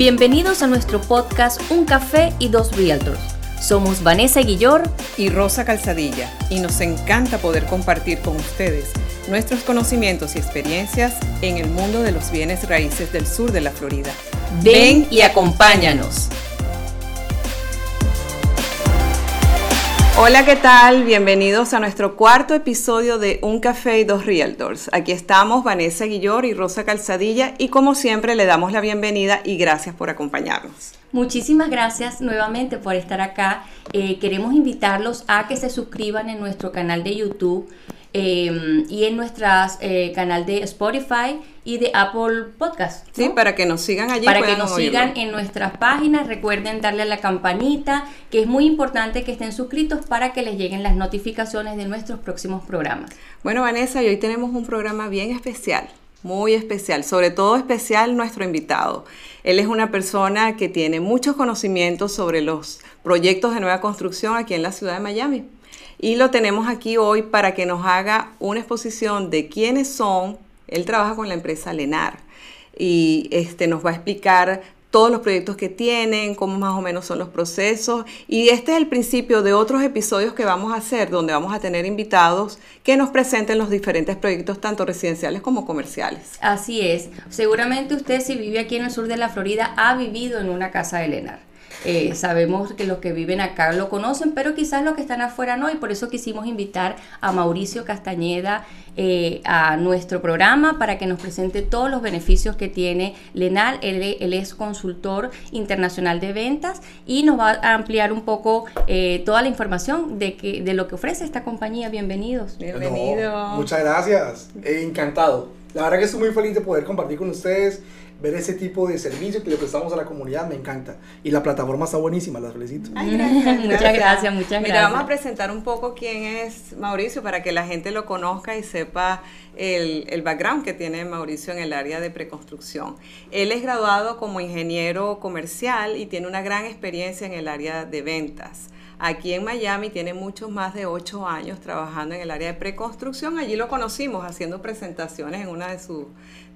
Bienvenidos a nuestro podcast Un Café y Dos Realtors. Somos Vanessa Guillor y Rosa Calzadilla y nos encanta poder compartir con ustedes nuestros conocimientos y experiencias en el mundo de los bienes raíces del sur de la Florida. Ven y acompáñanos. Hola, ¿qué tal? Bienvenidos a nuestro cuarto episodio de Un Café y Dos Realtors. Aquí estamos Vanessa Guillor y Rosa Calzadilla y como siempre le damos la bienvenida y gracias por acompañarnos. Muchísimas gracias nuevamente por estar acá. Eh, queremos invitarlos a que se suscriban en nuestro canal de YouTube Em, y en nuestro eh, canal de Spotify y de Apple Podcast. Sí, para que nos sigan allí. Para que nos sigan en nuestras páginas. Recuerden darle a la campanita, que es muy importante que estén suscritos para que les lleguen las notificaciones de nuestros próximos programas. Bueno, Vanessa, y hoy tenemos un programa bien especial. Muy especial, sobre todo especial nuestro invitado. Él es una persona que tiene muchos conocimientos sobre los proyectos de nueva construcción aquí en la ciudad de Miami y lo tenemos aquí hoy para que nos haga una exposición de quiénes son. Él trabaja con la empresa Lenar y este, nos va a explicar todos los proyectos que tienen, cómo más o menos son los procesos. Y este es el principio de otros episodios que vamos a hacer, donde vamos a tener invitados que nos presenten los diferentes proyectos, tanto residenciales como comerciales. Así es. Seguramente usted si vive aquí en el sur de la Florida ha vivido en una casa de Lenar. Eh, sabemos que los que viven acá lo conocen, pero quizás los que están afuera no, y por eso quisimos invitar a Mauricio Castañeda eh, a nuestro programa para que nos presente todos los beneficios que tiene Lenal. Él, es consultor internacional de ventas y nos va a ampliar un poco eh, toda la información de, que, de lo que ofrece esta compañía. Bienvenidos. Bienvenido. muchas gracias. encantado. La verdad que estoy muy feliz de poder compartir con ustedes ver ese tipo de servicio que le prestamos a la comunidad me encanta. Y la plataforma está buenísima, las felicito. muchas gracias, muchas gracias. Mira, vamos a presentar un poco quién es Mauricio para que la gente lo conozca y sepa el, el background que tiene Mauricio en el área de preconstrucción. Él es graduado como ingeniero comercial y tiene una gran experiencia en el área de ventas. Aquí en Miami tiene muchos más de ocho años trabajando en el área de preconstrucción. Allí lo conocimos haciendo presentaciones en uno de,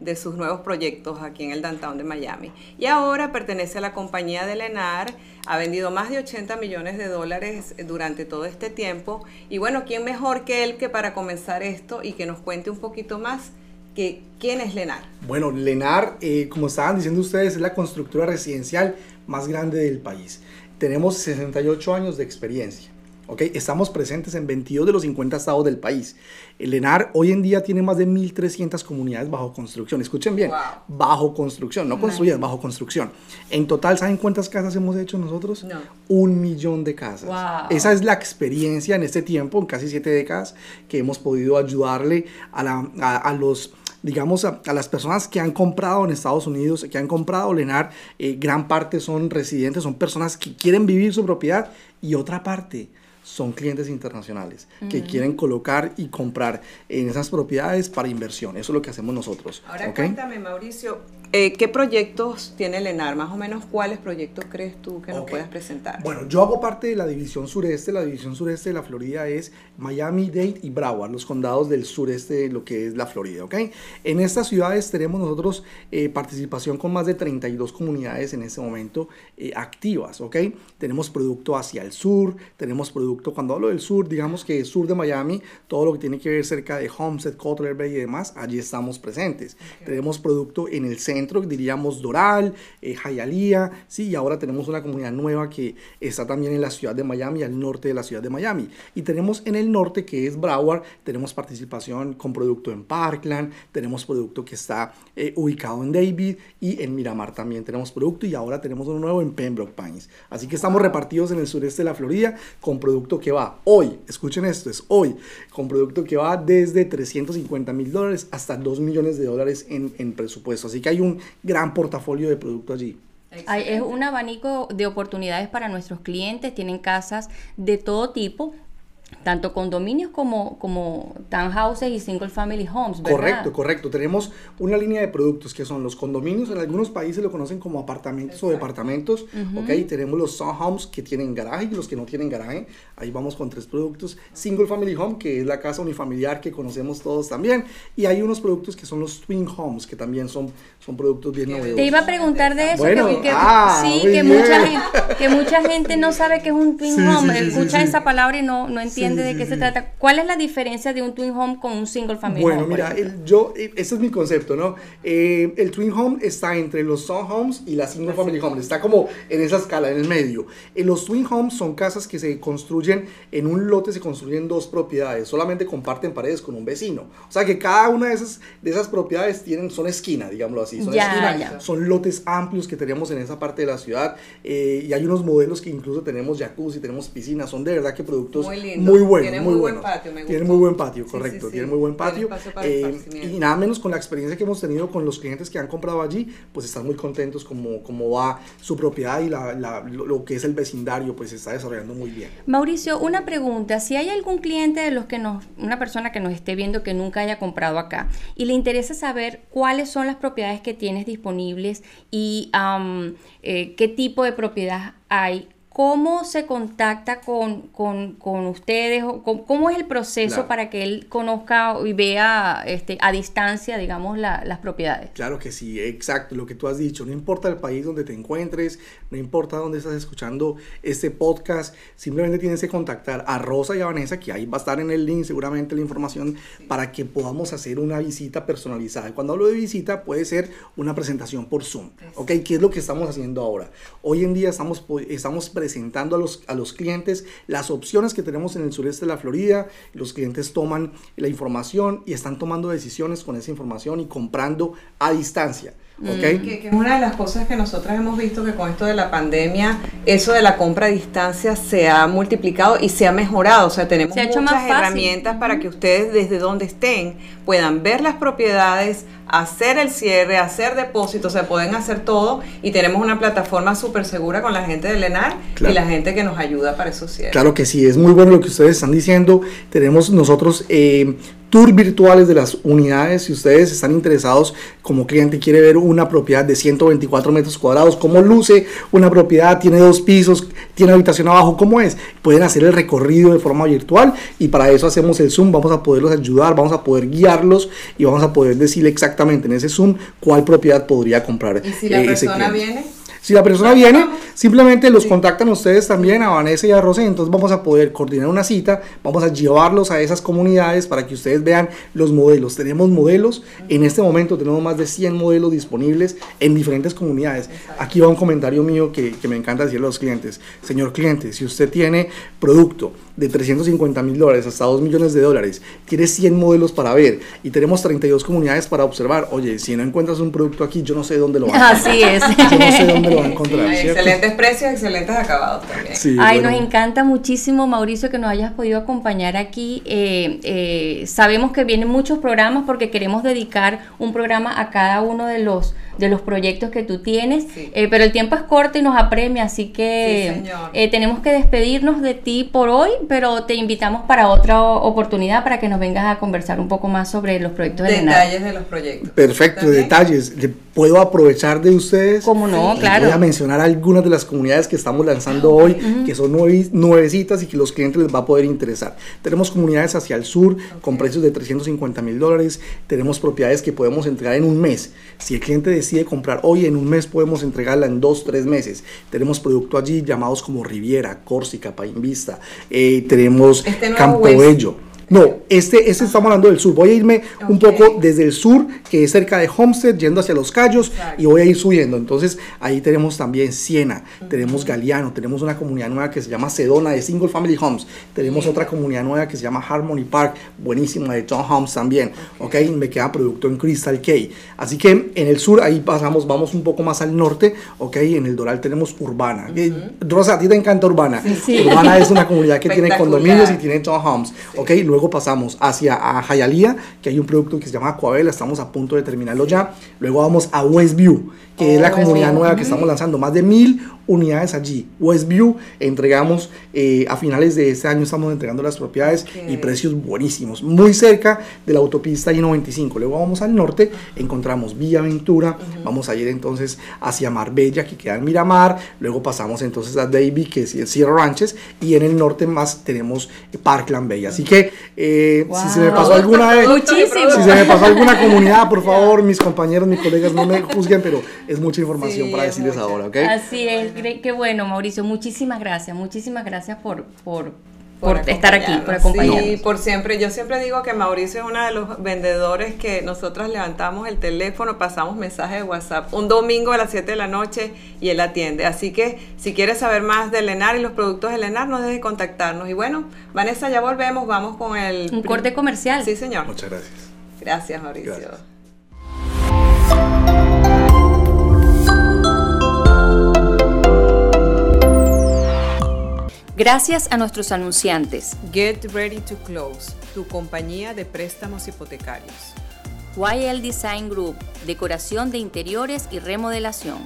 de sus nuevos proyectos aquí en el downtown de Miami. Y ahora pertenece a la compañía de Lenar, ha vendido más de 80 millones de dólares durante todo este tiempo. Y bueno, ¿quién mejor que él que para comenzar esto y que nos cuente un poquito más? Que, ¿Quién es Lenar? Bueno, Lenar, eh, como estaban diciendo ustedes, es la constructora residencial más grande del país tenemos 68 años de experiencia. ¿Okay? Estamos presentes en 22 de los 50 estados del país. El ENAR hoy en día tiene más de 1.300 comunidades bajo construcción. Escuchen bien, bajo construcción, no construidas, bajo construcción. En total, ¿saben cuántas casas hemos hecho nosotros? No. Un millón de casas. Esa es la experiencia en este tiempo, en casi siete décadas, que hemos podido ayudarle a, la, a los digamos, a, las personas que han comprado en Estados Unidos, que han comprado Lenar, eh, gran parte son residentes, son personas que quieren vivir su propiedad y otra parte son clientes internacionales que quieren colocar y comprar en esas propiedades para inversión. Eso es lo que hacemos nosotros. Ahora cuéntame, Mauricio, eh, ¿qué proyectos tiene Lenar? Más o menos, ¿cuáles proyectos crees tú que nos puedas presentar? Bueno, yo hago parte de la división sureste. La división sureste de la Florida es Miami-Dade y Broward, los condados del sureste de lo que es la Florida, ¿ok? En estas ciudades tenemos nosotros eh, participación con más de 32 comunidades en este momento eh, activas, ¿ok? Tenemos producto hacia el sur, tenemos producto, cuando hablo del sur, digamos que sur de Miami, todo lo que tiene que ver cerca de Homestead, Cutler Bay y demás, allí estamos presentes. Tenemos producto en el centro diríamos Doral, eh, Hialeah, sí, y ahora tenemos una comunidad nueva que está también en la ciudad de Miami, al norte de la ciudad de Miami. Y tenemos en el norte, que es Broward, tenemos participación con producto en Parkland, tenemos producto que está eh, ubicado en David y en Miramar también tenemos producto y ahora tenemos uno nuevo en Pembroke Pines. Así que estamos repartidos en el sureste de la Florida con producto que va hoy, escuchen esto, es hoy, con producto que va desde 350 mil dólares hasta 2 millones de dólares en, en presupuesto. Así que hay un gran portafolio de productos allí. es un abanico de oportunidades para nuestros clientes, tienen casas de todo tipo, tanto condominios como, como townhouses y single family homes, ¿verdad? Correcto, correcto. Tenemos una línea de productos que son los condominios, en algunos países lo conocen como apartamentos o departamentos, ¿ok? Tenemos los townhomes que tienen garaje y los que no tienen garaje, ahí vamos con tres productos. Single family home, que es la casa unifamiliar que conocemos todos también, y hay unos productos que son los twin homes, que también son, son productos bien novedosos. Te iba a preguntar de eso, Bueno, que, que- ah, sí, que mucha, gente, que mucha gente no sabe qué es un twin Sí, home, sí, sí, escucha sí. esa palabra y no, no entiende Sí, de sí, qué se sí. trata. ¿Cuál es la diferencia de un twin home con un single family Bueno, home? por mira, el, yo, eh, ese es mi concepto, ¿no? Eh, el Twin Home está entre los townhomes y la Single Family Home, está como en esa escala, en el medio. Eh, los Twin Homes son casas que se construyen en un lote, se construyen dos propiedades, solamente comparten paredes con un vecino. O sea que cada una de esas, de esas propiedades tienen, son esquina, digámoslo así, son Ya, esquina, ya. son lotes amplios que tenemos en esa parte de la ciudad eh, y hay unos modelos que incluso tenemos jacuzzi, tenemos piscina, son de verdad que productos Muy muy buenos, Tiene muy, muy buen patio, me gustó. muy buen patio, correcto, sí, sí. tienen muy buen Tiene patio. eh, y nada menos con la experiencia que hemos tenido con los clientes que han comprado allí, pues están muy contentos como, como va su propiedad y la, la- lo, lo que es el vecindario, pues se está desarrollando muy bien. Mauricio, una pregunta. Si hay algún cliente de los que nos, una persona que nos esté viendo que nunca haya comprado acá y le interesa saber cuáles son las propiedades que tienes disponibles y eh, qué tipo de propiedad hay, ¿cómo se contacta con, con- con ustedes? ¿Cómo, cómo es el proceso Claro. para que él conozca y vea este, a distancia, digamos, la- las propiedades? Claro que sí, exacto, lo que tú has dicho, no importa el país donde te encuentres, no importa dónde estás escuchando este podcast, simplemente tienes que contactar a Rosa y a Vanessa, que ahí va a estar en el link seguramente la información para que podamos hacer una visita personalizada. Cuando hablo de visita puede ser una presentación por Zoom, ¿ok? ¿Qué es lo que estamos haciendo ahora? Hoy en día estamos, estamos presentando a los, a los clientes las opciones que tenemos en el sureste de la Florida, los clientes toman la información y están tomando decisiones con esa información y comprando a distancia. ¿ok? Que, que es una de las cosas que nosotros hemos visto que con esto de la pandemia, eso de la compra a distancia se ha multiplicado y se ha mejorado. O sea, tenemos Se ha hecho muchas herramientas para que ustedes desde donde estén puedan ver las propiedades, hacer el cierre, hacer depósitos, o sea, pueden hacer todo y tenemos una plataforma súper segura con la gente de Lenar Claro. y la gente que nos ayuda para esos cierres. Claro que sí, es muy bueno lo que ustedes están diciendo. Tenemos nosotros eh, tours virtuales de las unidades. Si ustedes están interesados como cliente, quiere ver una propiedad de 124 metros cuadrados, cómo luce una propiedad, tiene dos pisos, tiene habitación abajo, cómo es. Pueden hacer el recorrido de forma virtual y para eso hacemos el Zoom. Vamos a poderlos ayudar, vamos a poder guiarlos y vamos a poder decirle exactamente en ese Zoom cuál propiedad podría comprar. Y si la eh, persona cliente. viene, Si la persona viene, simplemente los contactan ustedes también a Vanessa y a Rosé, entonces vamos a poder coordinar una cita, vamos a llevarlos a esas comunidades para que ustedes vean los modelos. Tenemos modelos, en este momento tenemos más de 100 modelos disponibles en diferentes comunidades. Aquí va un comentario mío que, que me encanta decirle a los clientes. Señor cliente, si usted tiene producto de 350 mil dólares hasta 2 millones de dólares, tiene 100 modelos para ver y tenemos 32 comunidades para observar, oye, si no encuentras un producto aquí, yo no sé dónde lo van a Así es. yo no sé dónde lo va a encontrar. excelentes precios, excelentes acabados también. Sí, Ay, bueno. nos encanta muchísimo, Mauricio, que nos hayas podido acompañar aquí. Eh, eh, sabemos que vienen muchos programas porque queremos dedicar un programa a cada uno de los de los proyectos que tú tienes, Sí. eh, pero el tiempo es corto y nos apremia, así Sí, que eh, tenemos que despedirnos de ti por hoy, pero te invitamos para otra oportunidad para que nos vengas a conversar un poco más sobre los proyectos de Lenar. Detalles de los proyectos. Perfecto, ¿Está bien? detalles. ¿Le ¿Puedo aprovechar de ustedes? ¿Cómo no? Claro. Voy a mencionar algunas de las comunidades que estamos lanzando hoy, que son nueve- nuevecitas y que los clientes les va a poder interesar. Tenemos comunidades hacia el sur con precios de 350 mil dólares. Tenemos propiedades que podemos entregar en un mes. Si el cliente decide comprar hoy, en un mes podemos entregarla en dos, tres meses. Tenemos producto allí llamados como Riviera, Córsica, Painvista. Eh, tenemos Este nuevo Campo West. Bello. No, este, este estamos hablando del sur. Voy a irme un poco desde el sur, que es cerca de Homestead, yendo hacia los Cayos, Exacto. y voy a ir subiendo. Entonces, ahí tenemos también Siena, tenemos Galeano, tenemos una comunidad nueva que se llama Sedona de Single Family Homes, tenemos otra comunidad nueva que se llama Harmony Park, buenísima de John Homes también. Ok, me queda producto en Crystal Cay. Así que en el sur, ahí pasamos, vamos un poco más al norte. Ok, en el Doral tenemos Urbana. Eh, Rosa, a ti te encanta Urbana. Sí. Urbana es una comunidad que tiene condominios y tiene townhomes. Ok, luego pasamos hacia a Hialeah, que hay un producto que se llama Coabela, estamos a punto de terminarlo ya. Luego vamos a Westview, que es la Oh, comunidad nueva que estamos lanzando, más de mil unidades allí. Westview entregamos eh, a finales de este año, estamos entregando las propiedades y precios buenísimos, muy cerca de la autopista I-95. Luego vamos al norte, encontramos Villa Aventura, vamos a ir entonces hacia Marbella, que queda en Miramar, luego pasamos entonces a Davie, que es Sierra Ranches, y en el norte más tenemos Parkland Bay. Así que eh, si se me pasó alguna si se me pasó alguna comunidad, por favor, mis compañeros, mis colegas, no me juzguen, pero es mucha información para decirles ahora, ¿ok? Así es, qué bueno, Mauricio, muchísimas gracias, muchísimas gracias por, por por, estar aquí, por acompañarnos. Sí, por siempre. Yo siempre digo que Mauricio es uno de los vendedores que nosotros levantamos el teléfono, pasamos mensajes de WhatsApp un domingo a las 7 de la noche y él atiende. Así que si quieres saber más de Lenar y los productos de Lenar, no dejes de contactarnos. Y bueno, Vanessa, ya volvemos, vamos con el... Un corte comercial. Sí, señor. Muchas gracias. Gracias, Mauricio. Gracias a nuestros anunciantes. Get Ready to Close, tu compañía de préstamos hipotecarios. YL Design Group, decoración de interiores y remodelación.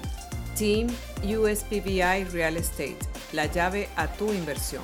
Team USPBI Real Estate, la llave a tu inversión.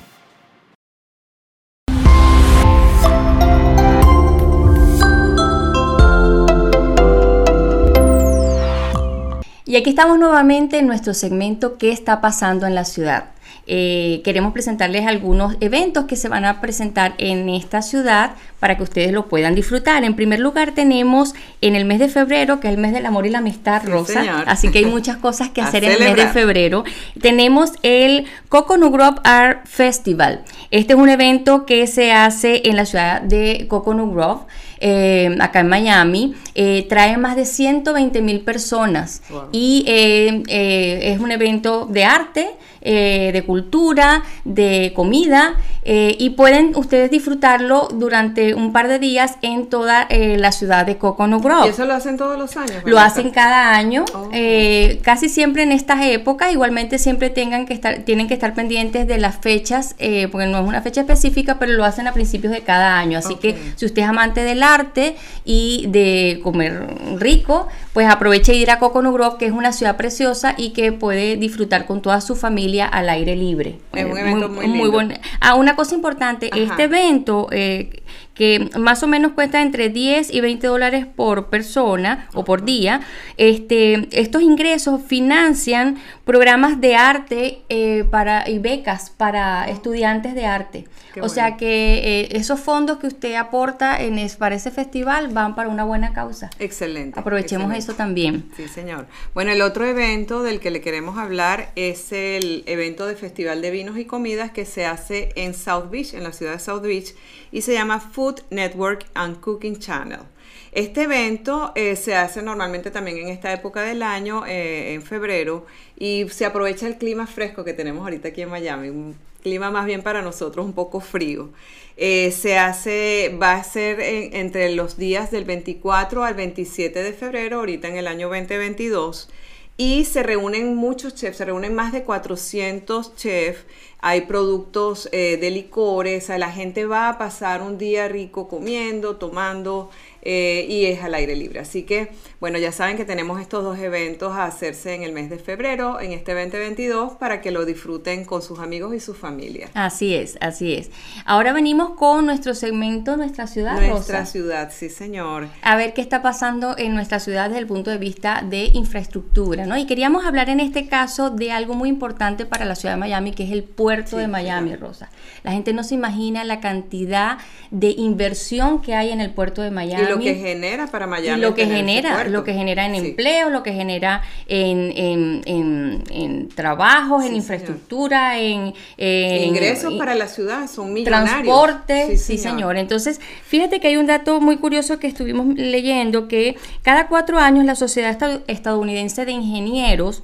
Y aquí estamos nuevamente en nuestro segmento ¿Qué está pasando en la ciudad? Eh, queremos presentarles algunos eventos que se van a presentar en esta ciudad para que ustedes lo puedan disfrutar. En primer lugar tenemos en el mes de febrero, que es el mes del amor y la amistad, Rosa, así que hay muchas cosas que hacer en el mes de febrero. Tenemos el Coconut Grove Art Festival. Este es un evento que se hace en la ciudad de Coconut Grove. Eh, acá en Miami, eh, trae más de 120 mil personas y es un evento de arte eh, de cultura, de comida, eh, y pueden ustedes disfrutarlo durante un par de días en toda eh, la ciudad de Coconut Grove. ¿Y eso lo hacen todos los años? Lo hacen cada año, oh. casi siempre en estas épocas, igualmente siempre tengan que estar, tienen que estar pendientes de las fechas, porque no es una fecha específica, pero lo hacen a principios de cada año, así que si usted es amante del arte y de comer rico, pues aproveche ir a Coconut Grove, que es una ciudad preciosa y que puede disfrutar con toda su familia al aire libre. Es un evento muy, muy, bueno. Ah, una cosa importante, este evento eh, que más o menos cuesta entre 10 y 20 dólares por persona o por día, este, estos ingresos financian programas de arte eh, para, y becas para estudiantes de arte. o sea que eh, esos fondos que usted aporta en para ese festival van para una buena causa. Excelente. Aprovechemos eso también. Sí, señor. Bueno, el otro evento del que le queremos hablar es el evento de Festival de Vinos y Comidas que se hace en South Beach, en la ciudad de South Beach, y se llama Food Network and Cooking Channel. Este evento eh, se hace normalmente también en esta época del año, eh, en febrero, y se aprovecha el clima fresco que tenemos ahorita aquí en Miami, un clima más bien para nosotros un poco frío. Eh, se hace, va a ser entre los días del 24 al 27 de febrero, ahorita en el año 2022 y se reúnen muchos chefs, se reúnen más de 400 chefs, hay productos de licores, la gente va a pasar un día rico comiendo, tomando, eh, y es al aire libre. Así que, bueno, ya saben que tenemos estos dos eventos a hacerse en el mes de febrero, en este 2022, para que lo disfruten con sus amigos y su familia. Así es, así es. Ahora venimos con nuestro segmento Nuestra Ciudad. Nuestra ciudad, sí, señor. A ver qué está pasando en nuestra ciudad desde el punto de vista de infraestructura, ¿no? Y queríamos hablar en este caso de algo muy importante para la ciudad de Miami, que es el puerto de Miami, Rosa. La gente no se imagina la cantidad de inversión que hay en el puerto de Miami lo que genera para Miami. lo que genera, lo que genera en empleo, lo que genera en, en, trabajos, en infraestructura, en, ingresos para la ciudad, son millonarios. Transporte, sí, señor. Entonces, fíjate que hay un dato muy curioso que estuvimos leyendo, que cada cuatro años la Sociedad Estadounidense de Ingenieros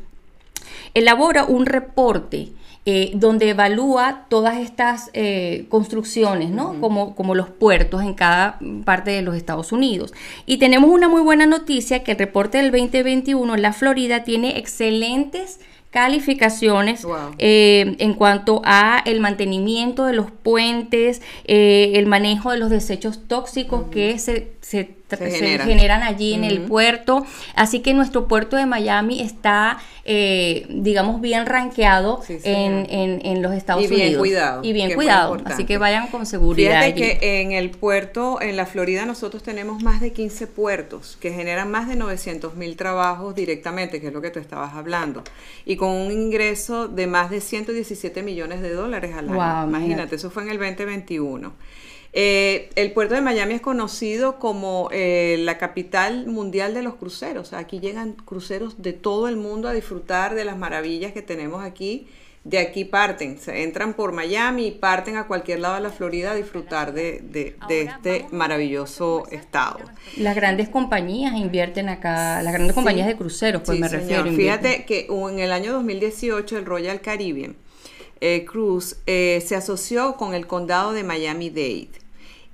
elabora un reporte eh, donde evalúa todas estas eh, construcciones, ¿no? como, como los puertos en cada parte de los Estados Unidos. Y tenemos una muy buena noticia que el reporte del 2021 en la Florida tiene excelentes calificaciones eh, en cuanto a el mantenimiento de los puentes, el manejo de los desechos tóxicos que se, se se, generan. allí en el puerto. Así que nuestro puerto de Miami está, eh, digamos, bien rankeado en, los Estados Unidos. Y bien cuidado. Y bien cuidado. Así que vayan con seguridad. Fíjate que en el puerto, en la Florida, nosotros tenemos más de 15 puertos que generan más de 900 mil trabajos directamente, que es lo que tú estabas hablando. Y con un ingreso de más de 117 millones de dólares al año. imagínate, eso fue en el 2021. Eh, el puerto de Miami es conocido como eh, la capital mundial de los cruceros. Aquí llegan cruceros de todo el mundo a disfrutar de las maravillas que tenemos aquí. De aquí parten, se entran por Miami y parten a cualquier lado de la Florida a disfrutar de, este maravilloso estado. Las grandes compañías invierten acá, las grandes compañías de cruceros, pues me refiero. Fíjate que en el año 2018 el Royal Caribbean eh, Cruise se asoció con el condado de Miami-Dade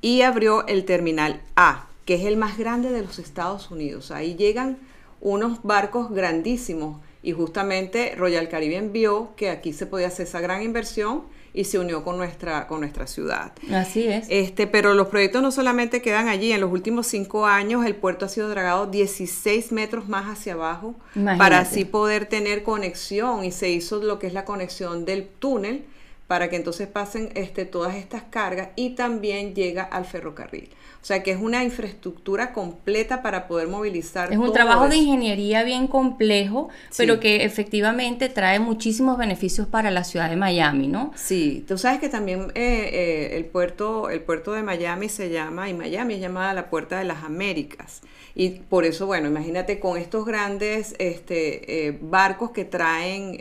y abrió el terminal A, que es el más grande de los Estados Unidos. Ahí llegan unos barcos grandísimos y justamente Royal Caribbean vio que aquí se podía hacer esa gran inversión y se unió con nuestra, con nuestra ciudad. Así es. Este, pero los proyectos no solamente quedan allí, en los últimos cinco años el puerto ha sido dragado 16 metros más hacia abajo para así poder tener conexión y se hizo lo que es la conexión del túnel para que entonces pasen este, todas estas cargas y también llega al ferrocarril. O sea que es una infraestructura completa para poder movilizar. Es un trabajo de ingeniería bien complejo, pero que efectivamente trae muchísimos beneficios para la ciudad de Miami, ¿no? Sí, tú sabes que también eh, eh, el, puerto, el puerto de Miami se llama, y Miami es llamada la Puerta de las Américas. Y por eso, bueno, imagínate con estos grandes este, eh, barcos que traen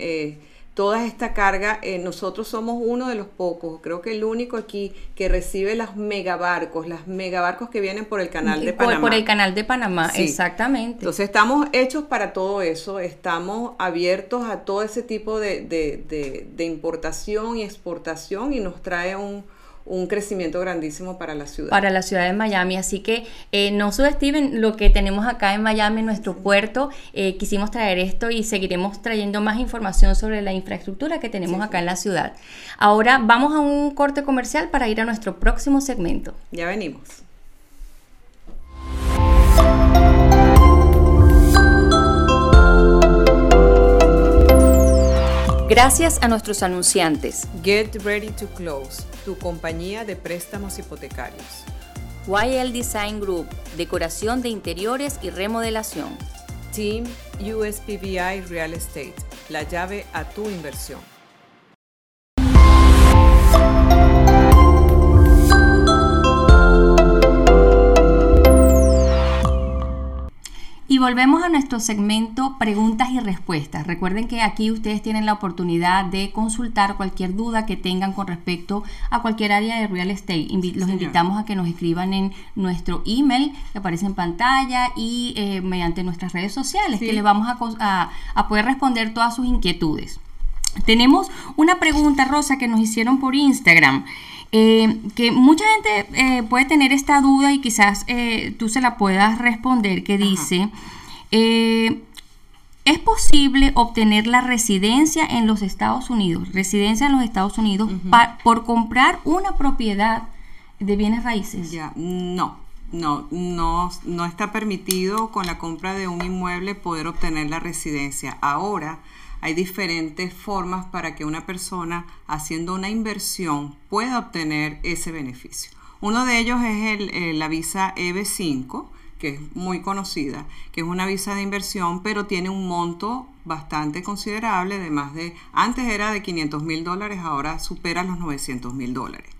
toda esta carga, eh, nosotros somos uno de los pocos, creo que el único aquí que recibe los megabarcos, las megabarcos que vienen por el canal de Panamá. Por el canal de Panamá, exactamente. Entonces estamos hechos para todo eso, estamos abiertos a todo ese tipo de, de importación y exportación y nos trae un, un crecimiento grandísimo para la ciudad. Para la ciudad de Miami, así que eh, no subestimen lo que tenemos acá en Miami, en nuestro puerto. Eh, quisimos traer esto y seguiremos trayendo más información sobre la infraestructura que tenemos acá en la ciudad. Ahora vamos a un corte comercial para ir a nuestro próximo segmento. Ya venimos. Gracias a nuestros anunciantes. Get Ready to Close, tu compañía de préstamos hipotecarios. YL Design Group, decoración de interiores y remodelación. Team USPBI Real Estate, la llave a tu inversión. Volvemos a nuestro segmento preguntas y respuestas. Recuerden que aquí ustedes tienen la oportunidad de consultar cualquier duda que tengan con respecto a cualquier área de real estate. los invitamos a que nos escriban en nuestro email que aparece en pantalla y eh, mediante nuestras redes sociales que les vamos a, poder responder todas sus inquietudes. Tenemos una pregunta, Rosa, que nos hicieron por Instagram. Eh, que mucha gente eh, puede tener esta duda y quizás eh, tú se la puedas responder, que dice, ¿es posible obtener la residencia en los Estados Unidos, residencia en los Estados Unidos, por comprar una propiedad de bienes raíces? Ya, no. No, no, no está permitido con la compra de un inmueble poder obtener la residencia. Ahora, hay diferentes formas para que una persona haciendo una inversión pueda obtener ese beneficio. Uno de ellos es el, la visa EB5, que es muy conocida, que es una visa de inversión, pero tiene un monto bastante considerable, de más de, antes era de 500 mil dólares, ahora supera los 900 mil dólares.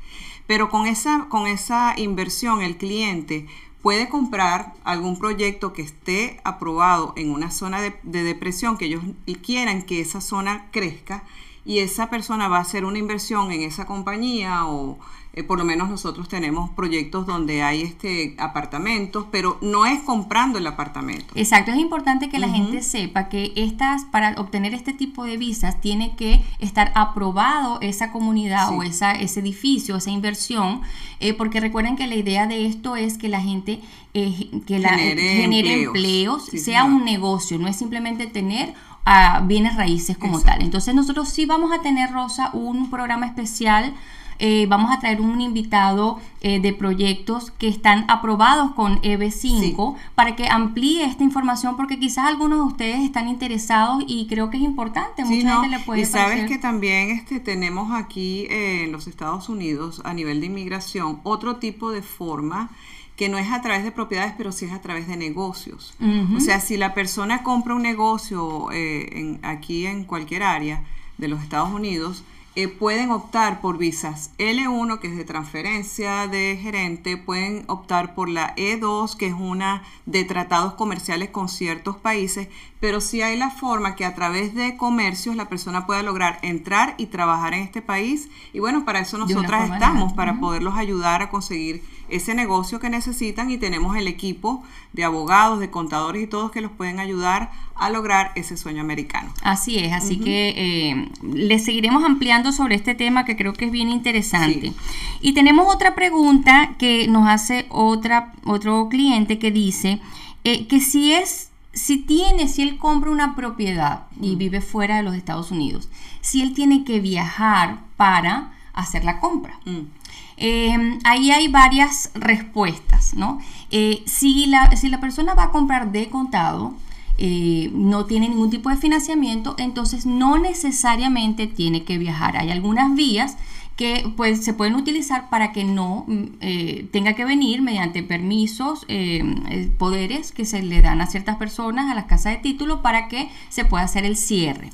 Pero con esa, con esa inversión el cliente puede comprar algún proyecto que esté aprobado en una zona de, depresión, que ellos quieran que esa zona crezca y esa persona va a hacer una inversión en esa compañía o eh, por lo menos nosotros tenemos proyectos donde hay este apartamentos, pero no es comprando el apartamento. Exacto, es importante que la gente sepa que estas para obtener este tipo de visas tiene que estar aprobado esa comunidad o esa, ese edificio, esa inversión, eh, porque recuerden que la idea de esto es que la gente eh, que la, genere, empleos, sea un negocio, no es simplemente tener a bienes raíces como tal. Entonces nosotros sí vamos a tener, Rosa, un programa especial eh, vamos a traer un invitado eh, de proyectos que están aprobados con EB5 para que amplíe esta información porque quizás algunos de ustedes están interesados y creo que es importante. Mucha gente le puede Y sabes que también este, tenemos aquí eh, en los Estados Unidos a nivel de inmigración otro tipo de forma que no es a través de propiedades, pero sí es a través de negocios. O sea, si la persona compra un negocio en, aquí en cualquier área de los Estados Unidos, eh, pueden optar por visas. L1, que es de transferencia de gerente, pueden optar por la E2, que es una de tratados comerciales con ciertos países, pero sí hay la forma que a través de comercios la persona pueda lograr entrar y trabajar en este país. Y bueno, para eso nosotras estamos, para poderlos ayudar a conseguir ese negocio que necesitan y tenemos el equipo de abogados, de contadores y todos que los pueden ayudar a lograr ese sueño americano. Así es, así que eh, les seguiremos ampliando sobre este tema que creo que es bien interesante. Y tenemos otra pregunta que nos hace otra, otro cliente que dice eh, que si es, si tiene, si él compra una propiedad y vive fuera de los Estados Unidos, si él tiene que viajar para hacer la compra. Mm. Em, ahí hay varias respuestas, ¿no? Eh, si, la, si la persona va a comprar de contado, eh, no tiene ningún tipo de financiamiento, entonces no necesariamente tiene que viajar. Hay algunas vías que pues, se pueden utilizar para que no mm, eh, tenga que venir mediante permisos, eh, poderes que se le dan a ciertas personas a las casas de título para que se pueda hacer el cierre.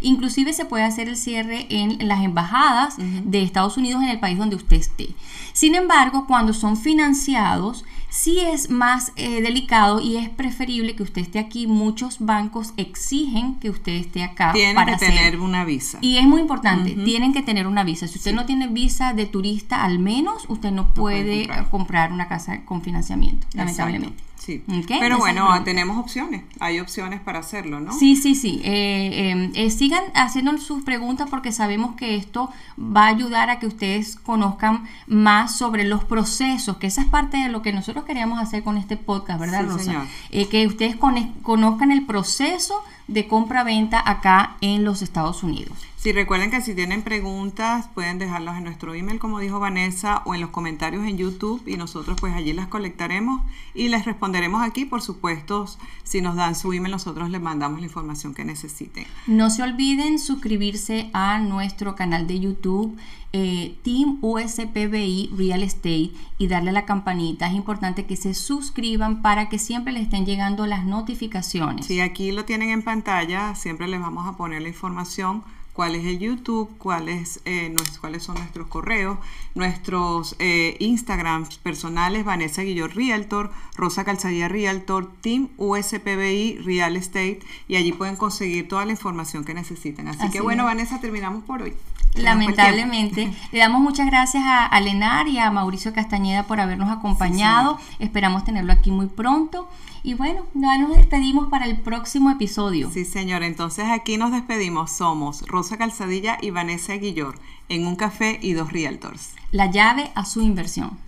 Inclusive se puede hacer el cierre en las embajadas de Estados Unidos en el país donde usted esté. Sin embargo, cuando son financiados, sí es más eh, delicado y es preferible que usted esté aquí. Muchos bancos exigen que usted esté acá. Tienen que tener una visa. Y es muy importante, tienen que tener una visa. Si usted no tiene visa de turista, al menos usted no puede, comprar. una casa con financiamiento, lamentablemente. Sí. Pero bueno, tenemos opciones, hay opciones para hacerlo, ¿no? Sí, sí, sí. Eh, em, eh, sigan haciendo sus preguntas porque sabemos que esto va a ayudar a que ustedes conozcan más sobre los procesos, que esa es parte de lo que nosotros queríamos hacer con este podcast, ¿verdad, Rosa? Eh, que ustedes conozcan el proceso de compra-venta acá en los Estados Unidos. Sí, recuerden que si tienen preguntas pueden dejarlas en nuestro email, como dijo Vanessa, o en los comentarios en YouTube y nosotros pues allí las colectaremos y les responderemos aquí. Por supuesto, si nos dan su email, nosotros les mandamos la información que necesiten. No se olviden suscribirse a nuestro canal de YouTube. Eh, Team USPBI Real Estate y darle a la campanita. Es importante que se suscriban para que siempre les estén llegando las notificaciones. Sí, aquí lo tienen en pantalla, siempre les vamos a poner la información cuál es el YouTube, cuáles eh, cuáles son nuestros correos, nuestros eh, Instagrams personales, Vanessa Guillor Realtor, Rosa Calzadilla Realtor, Team USPBI Real Estate, y allí pueden conseguir toda la información que necesiten. Así, que bueno, Vanessa, terminamos por hoy. Lamentablemente. Le damos muchas gracias a, Lenar y a Mauricio Castañeda por habernos acompañado. Esperamos tenerlo aquí muy pronto. Y bueno, ya nos despedimos para el próximo episodio. Sí, señor. Entonces aquí nos despedimos. Somos Rosa Calzadilla y Vanessa Guillor en un café y dos realtors. La llave a su inversión.